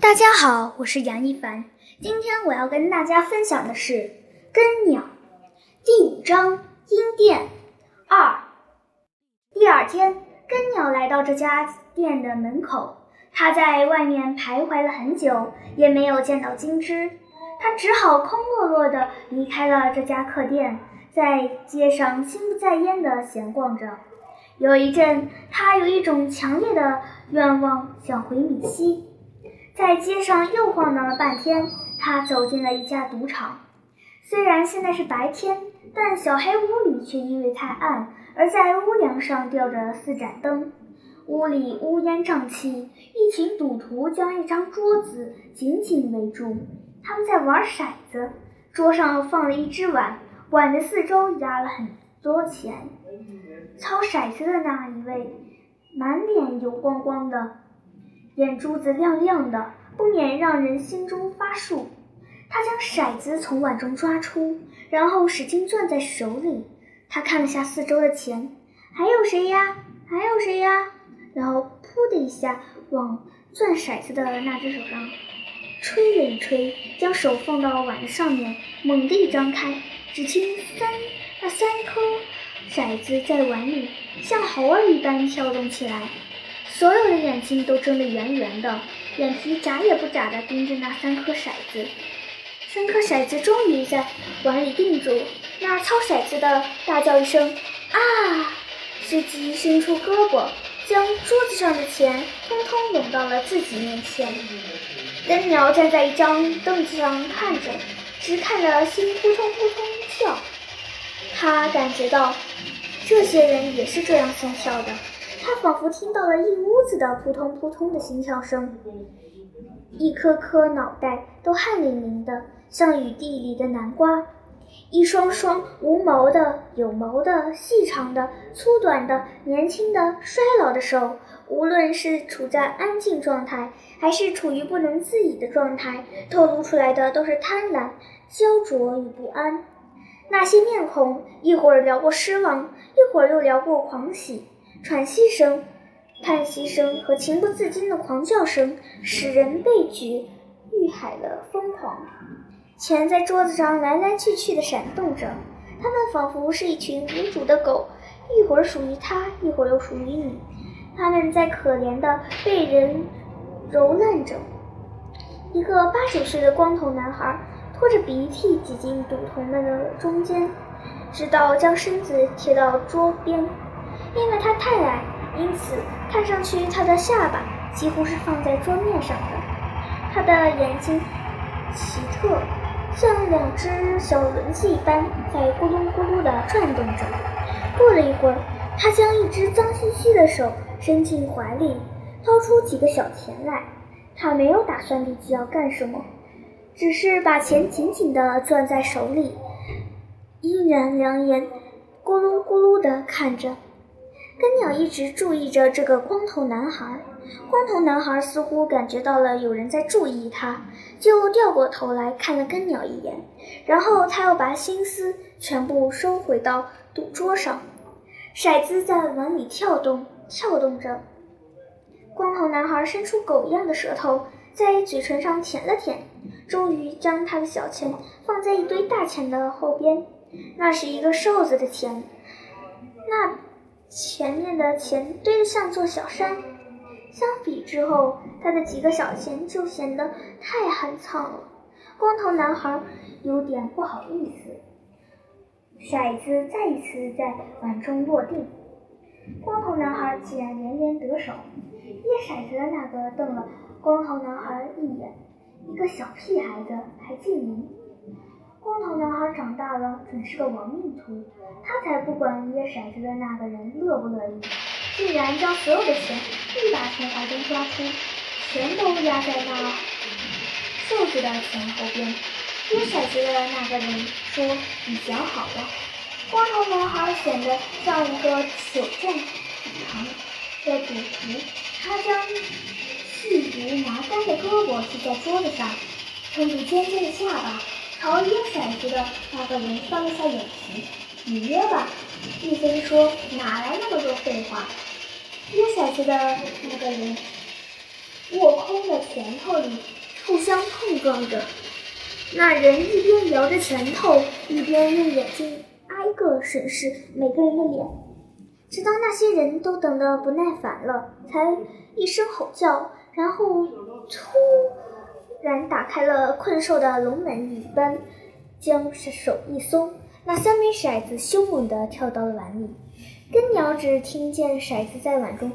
大家好，我是杨一凡。今天我要跟大家分享的是《根鸟》第五章“阴店二”。第二天，根鸟来到这家店的门口，他在外面徘徊了很久，也没有见到金枝，他只好空落落地离开了这家客店，在街上心不在焉地闲逛着。有一阵，他有一种强烈的愿望，想回米西。在街上又晃荡了半天，他走进了一家赌场。虽然现在是白天，但小黑屋里却因为太暗，而在屋梁上吊着四盏灯。屋里乌烟瘴气，一群赌徒将一张桌子紧紧围住，他们在玩骰子。桌上放了一只碗，碗的四周压了很多钱。操骰子的那一位，满脸油光光的。眼珠子亮亮的，不免让人心中发怵。他将骰子从碗中抓出，然后使劲攥在手里。他看了下四周的钱，还有谁呀？还有谁呀？然后噗的一下往攥骰子的那只手上吹了一吹，将手放到碗的上面，猛地一张开，只听三那三颗骰子在碗里像猴儿一般跳动起来。所有的眼睛都睁得圆圆的，眼皮眨也不眨地盯着那三颗骰子。三颗骰子终于在碗里定住，那操骰子的大叫一声“啊”，随即伸出胳膊，将桌子上的钱通通拢到了自己面前。根鸟站在一张凳子上看着，直看得心扑通扑通跳。他感觉到，这些人也是这样想笑的。他仿佛听到了一屋子的扑通扑通的心跳声，一颗颗脑袋都汗淋淋的，像雨地里的南瓜；一双双无毛的、有毛的、细长的、粗短的、年轻的、衰老的手，无论是处在安静状态，还是处于不能自已的状态，透露出来的都是贪婪、焦灼与不安。那些面孔，一会儿聊过失望，一会儿又聊过狂喜。喘息声、叹息声和情不自禁的狂叫声，使人被举欲海的疯狂。钱在桌子上来来去去的闪动着，它们仿佛是一群无主的狗，一会儿属于他，一会儿又属于你。它们在可怜的被人揉烂着。一个八九岁的光头男孩拖着鼻涕挤进赌童们的中间，直到将身子贴到桌边。因为他太矮，因此看上去他的下巴几乎是放在桌面上的。他的眼睛奇特，像两只小轮子一般，在咕噜咕噜地转动着。过了一会儿，他将一只脏兮兮的手伸进怀里，掏出几个小钱来。他没有打算立即要干什么，只是把钱紧紧地攥在手里，依然两眼咕噜咕噜地看着。根鸟一直注意着这个光头男孩，光头男孩似乎感觉到了有人在注意他，就掉过头来看了根鸟一眼，然后他又把心思全部收回到赌桌上。骰子在碗里跳动，跳动着。光头男孩伸出狗一样的舌头，在嘴唇上舔了舔，终于将他的小钱放在一堆大钱的后边。那是一个瘦子的钱，那。前面的钱堆得像座小山，相比之后，他的几个小钱就显得太寒苍了。光头男孩有点不好意思。骰子再一次在碗中落定，光头男孩竟然连连得手。捏骰子的那个瞪了光头男孩一眼，一个小屁孩子还精明。光头男孩长大了，准是个亡命徒。他才不管捏骰子的那个人乐不乐意，竟然将所有的钱一把从怀中抓出，全都压在那瘦子的钱后边。捏骰子的那个人说：“你想好了。”光头男孩显得像一个久战场的赌徒，他将细如麻杆的胳膊系在桌子上，撑住尖尖的下巴。朝捏骰子的那个人翻了下眼皮，你约吧。一飞说：“哪来那么多废话？”捏骰子的那个人握空了拳头里互相碰撞着。那人一边摇着拳头，一边用眼睛挨个审视每个人的脸，直到那些人都等得不耐烦了，才一声吼叫，然后然打开了困兽的笼门一般，将手一松，那三枚骰子凶猛地跳到了碗里。根鸟只听见骰子在碗中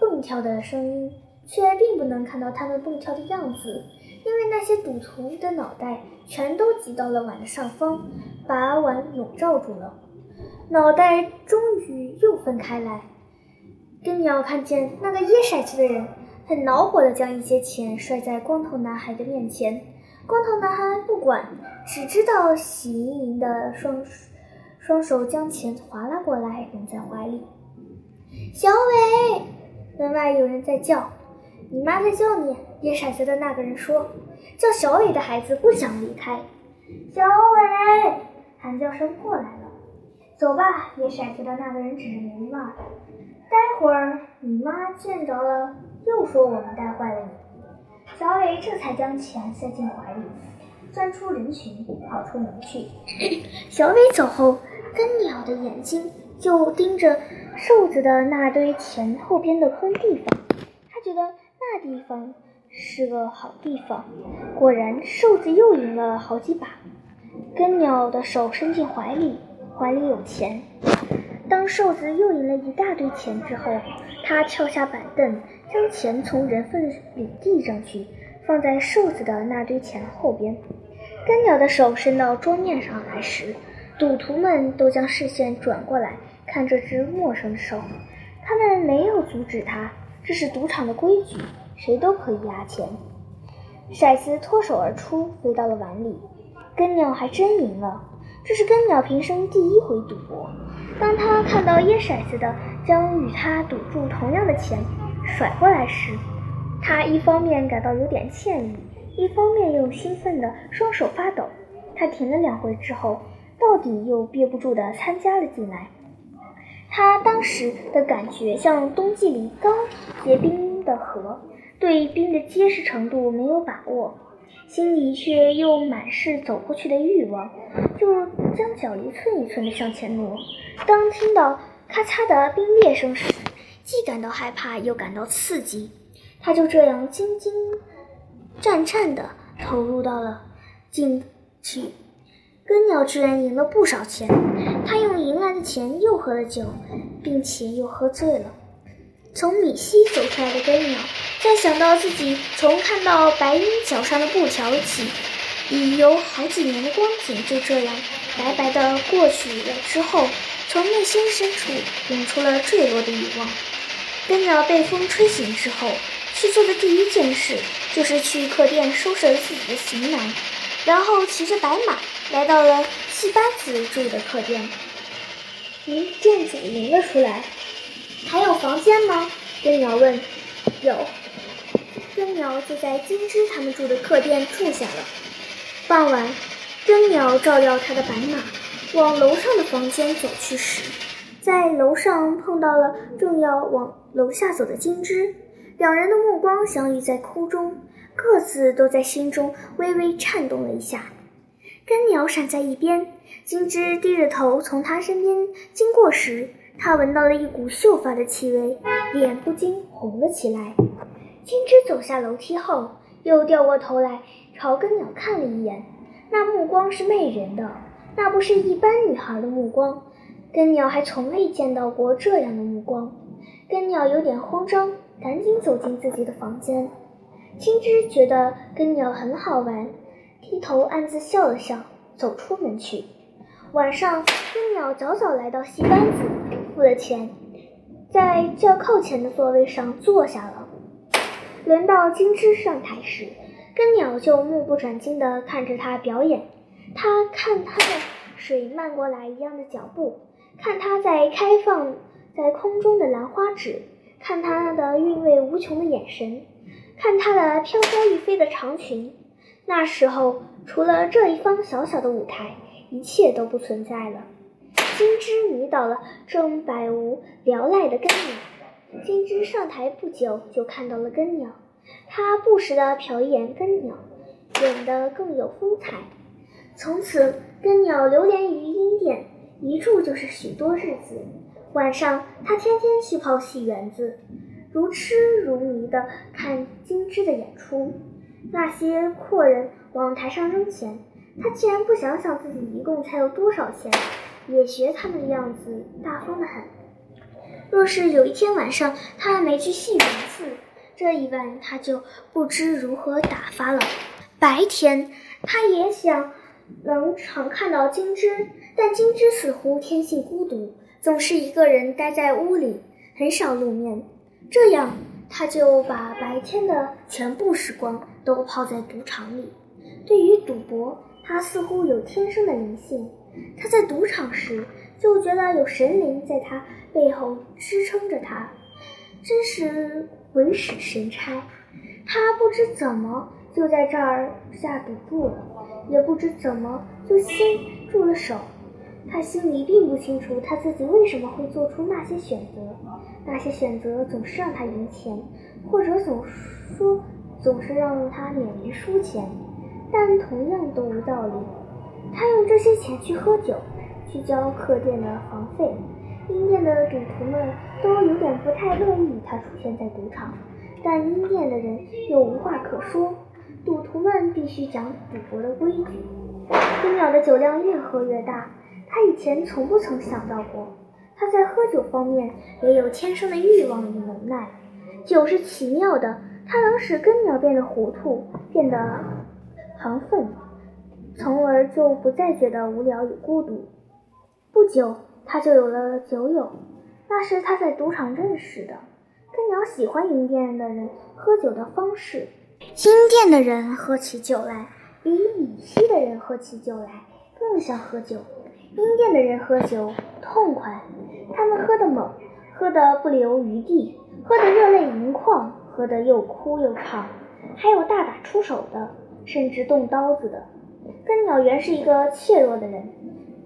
蹦跳的声音，却并不能看到它们蹦跳的样子。因为那些赌徒的脑袋全都挤到了碗的上方，把碗笼罩住了。脑袋终于又分开来。根鸟看见那个掖骰子的人很恼火地将一些钱摔在光头男孩的面前。光头男孩不管，只知道喜盈盈的双双手将钱划拉过来，拢在怀里。小伟，门外有人在叫。你妈在叫你。掖骰子的那个人说：“叫小伟的孩子不想离开。”小伟，喊叫声过来了。走吧，掖骰子的那个人指着门外。待会儿你妈见着了，又说我们带坏了你。小伟这才将钱塞进怀里，钻出人群，跑出门去。小伟走后，根鸟的眼睛就盯着瘦子的那堆钱后边的空地方，他觉得那地方。是个好地方，果然，瘦子又赢了好几把。根鸟的手伸进怀里，怀里有钱。当瘦子又赢了一大堆钱之后，他跳下板凳，将钱从人缝里递上去，放在瘦子的那堆钱后边。根鸟的手伸到桌面上来时，赌徒们都将视线转过来看这只陌生的手。他们没有阻止他，这是赌场的规矩。谁都可以压钱，骰子脱手而出，飞到了碗里。根鸟还真赢了，这是根鸟平生第一回赌博。当他看到掖骰子的将与他赌注同样的钱甩过来时，他一方面感到有点歉意，一方面又兴奋的双手发抖。他停了两回之后，到底又憋不住的参加了进来。他当时的感觉像冬季里刚结冰的河。对冰的结实程度没有把握，心里却又满是走过去的欲望，就将脚一寸一寸地向前挪。当听到咔嚓的冰裂声时，既感到害怕又感到刺激。他就这样兢兢战战地投入到了进去。根鸟居然赢了不少钱，他用赢来的钱又喝了酒，并且又喝醉了。从米西走出来的根鸟。再想到自己从看到白鹰脚上的布条起，已有好几年的光景就这样白白的过去了之后，从内心深处涌出了坠落的欲望。根鸟被风吹醒之后，去做的第一件事就是去客店收拾了自己的行囊，然后骑着白马来到了戏班子住的客店。嗯，店主迎了出来。还有房间吗？根鸟问。有。根鸟就在金枝他们住的客店住下了。傍晚，根鸟照料他的白马，往楼上的房间走去时，在楼上碰到了正要往楼下走的金枝。两人的目光相遇在空中，各自都在心中微微颤动了一下。根鸟闪在一边，金枝低着头从他身边经过时，他闻到了一股秀发的气味，脸不禁红了起来。青枝走下楼梯后，又掉过头来朝根鸟看了一眼，那目光是媚人的，那不是一般女孩的目光。根鸟还从未见到过这样的目光，根鸟有点慌张，赶紧走进自己的房间。青枝觉得根鸟很好玩，低头暗自笑了笑，走出门去。晚上，根鸟早早来到戏班子，付了钱，在较靠前的座位上坐下了。轮到金枝上台时，根鸟就目不转睛地看着他表演。他看他的水漫过来一样的脚步，看他在开放在空中的兰花指，看他的韵味无穷的眼神，看他的飘飘欲飞的长裙。那时候，除了这一方小小的舞台，一切都不存在了。金枝迷倒了正百无聊赖的根鸟。金枝上台不久，就看到了根鸟。他不时地瞟一眼根鸟，显得更有风采。从此，根鸟流连于阴殿，一住就是许多日子。晚上，他天天去泡戏园子，如痴如迷地看金枝的演出。那些阔人往台上扔钱，他竟然不想想自己一共才有多少钱，也学他们的样子，大方的很。若是有一天晚上他还没去戏园子，这一晚他就不知如何打发了。白天，他也想能常看到金枝，但金枝似乎天性孤独，总是一个人待在屋里，很少露面。这样，他就把白天的全部时光都泡在赌场里。对于赌博，他似乎有天生的灵性。他在赌场时，就觉得有神灵在他。背后支撑着他，真是鬼使神差。他不知怎么就在这儿下赌注了，也不知怎么就先住了手。他心里并不清楚他自己为什么会做出那些选择，那些选择总是让他赢钱，或者总说总是让他免于输钱，但同样都无道理。他用这些钱去喝酒，去交客店的房费。阴店的赌徒们都有点不太乐意他出现在赌场，但阴店的人又无话可说。赌徒们必须讲赌博的规矩。根鸟的酒量越喝越大，他以前从不曾想到过，他在喝酒方面也有天生的欲望与能耐。酒是奇妙的，它能使根鸟变得糊涂，变得亢奋，从而就不再觉得无聊与孤独。不久。他就有了酒友，那是他在赌场认识的。根鸟喜欢银店的人喝酒的方式，阴店的人喝起酒来比乙烯的人喝起酒来更像喝酒。阴店的人喝酒痛快，他们喝得猛，喝得不留余地，喝得热泪盈眶，喝得又哭又唱，还有大打出手的，甚至动刀子的。根鸟原是一个怯弱的人，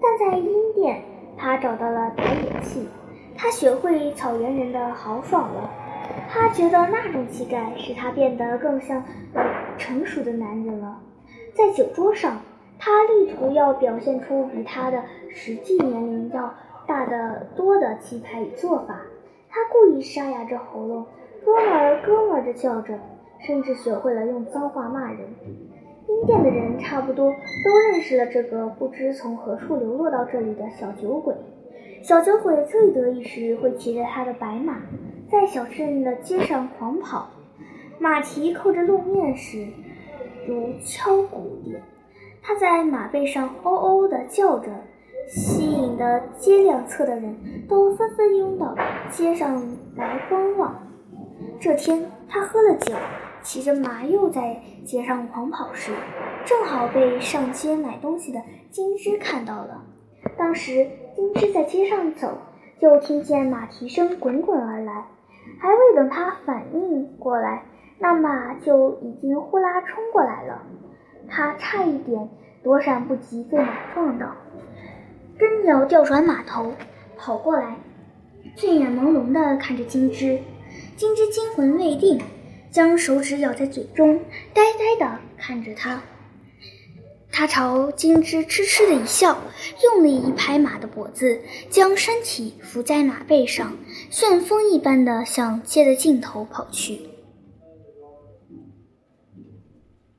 但在阴店。他找到了打野气，他学会草原人的豪爽了。他觉得那种气概使他变得更像成熟的男人了。在酒桌上，他力图要表现出比他的实际年龄要大得多的气派与做法。他故意沙哑着喉咙，哥们儿哥们儿的叫着，甚至学会了用脏话骂人。阴殿的人差不多都认识了这个不知从何处流落到这里的小酒鬼。小酒鬼最得意时会骑着他的白马，在小镇的街上狂跑，马蹄扣着路面时如敲鼓点。他在马背上嗷嗷地叫着，吸引的街两侧的人都纷纷拥到街上来观望。这天，他喝了酒。骑着马又在街上狂跑时，正好被上街买东西的金枝看到了。当时金枝在街上走，就听见马蹄声滚滚而来，还未等他反应过来，那马就已经呼啦冲过来了。他差一点躲闪不及，被马撞到。真鸟调转马头跑过来，醉眼朦胧地看着金枝。金枝惊魂未定。将手指咬在嘴中，呆呆地看着他。他朝金枝痴痴的一笑，用力一拍马的脖子，将身体伏在马背上，旋风一般的向街的尽头跑去。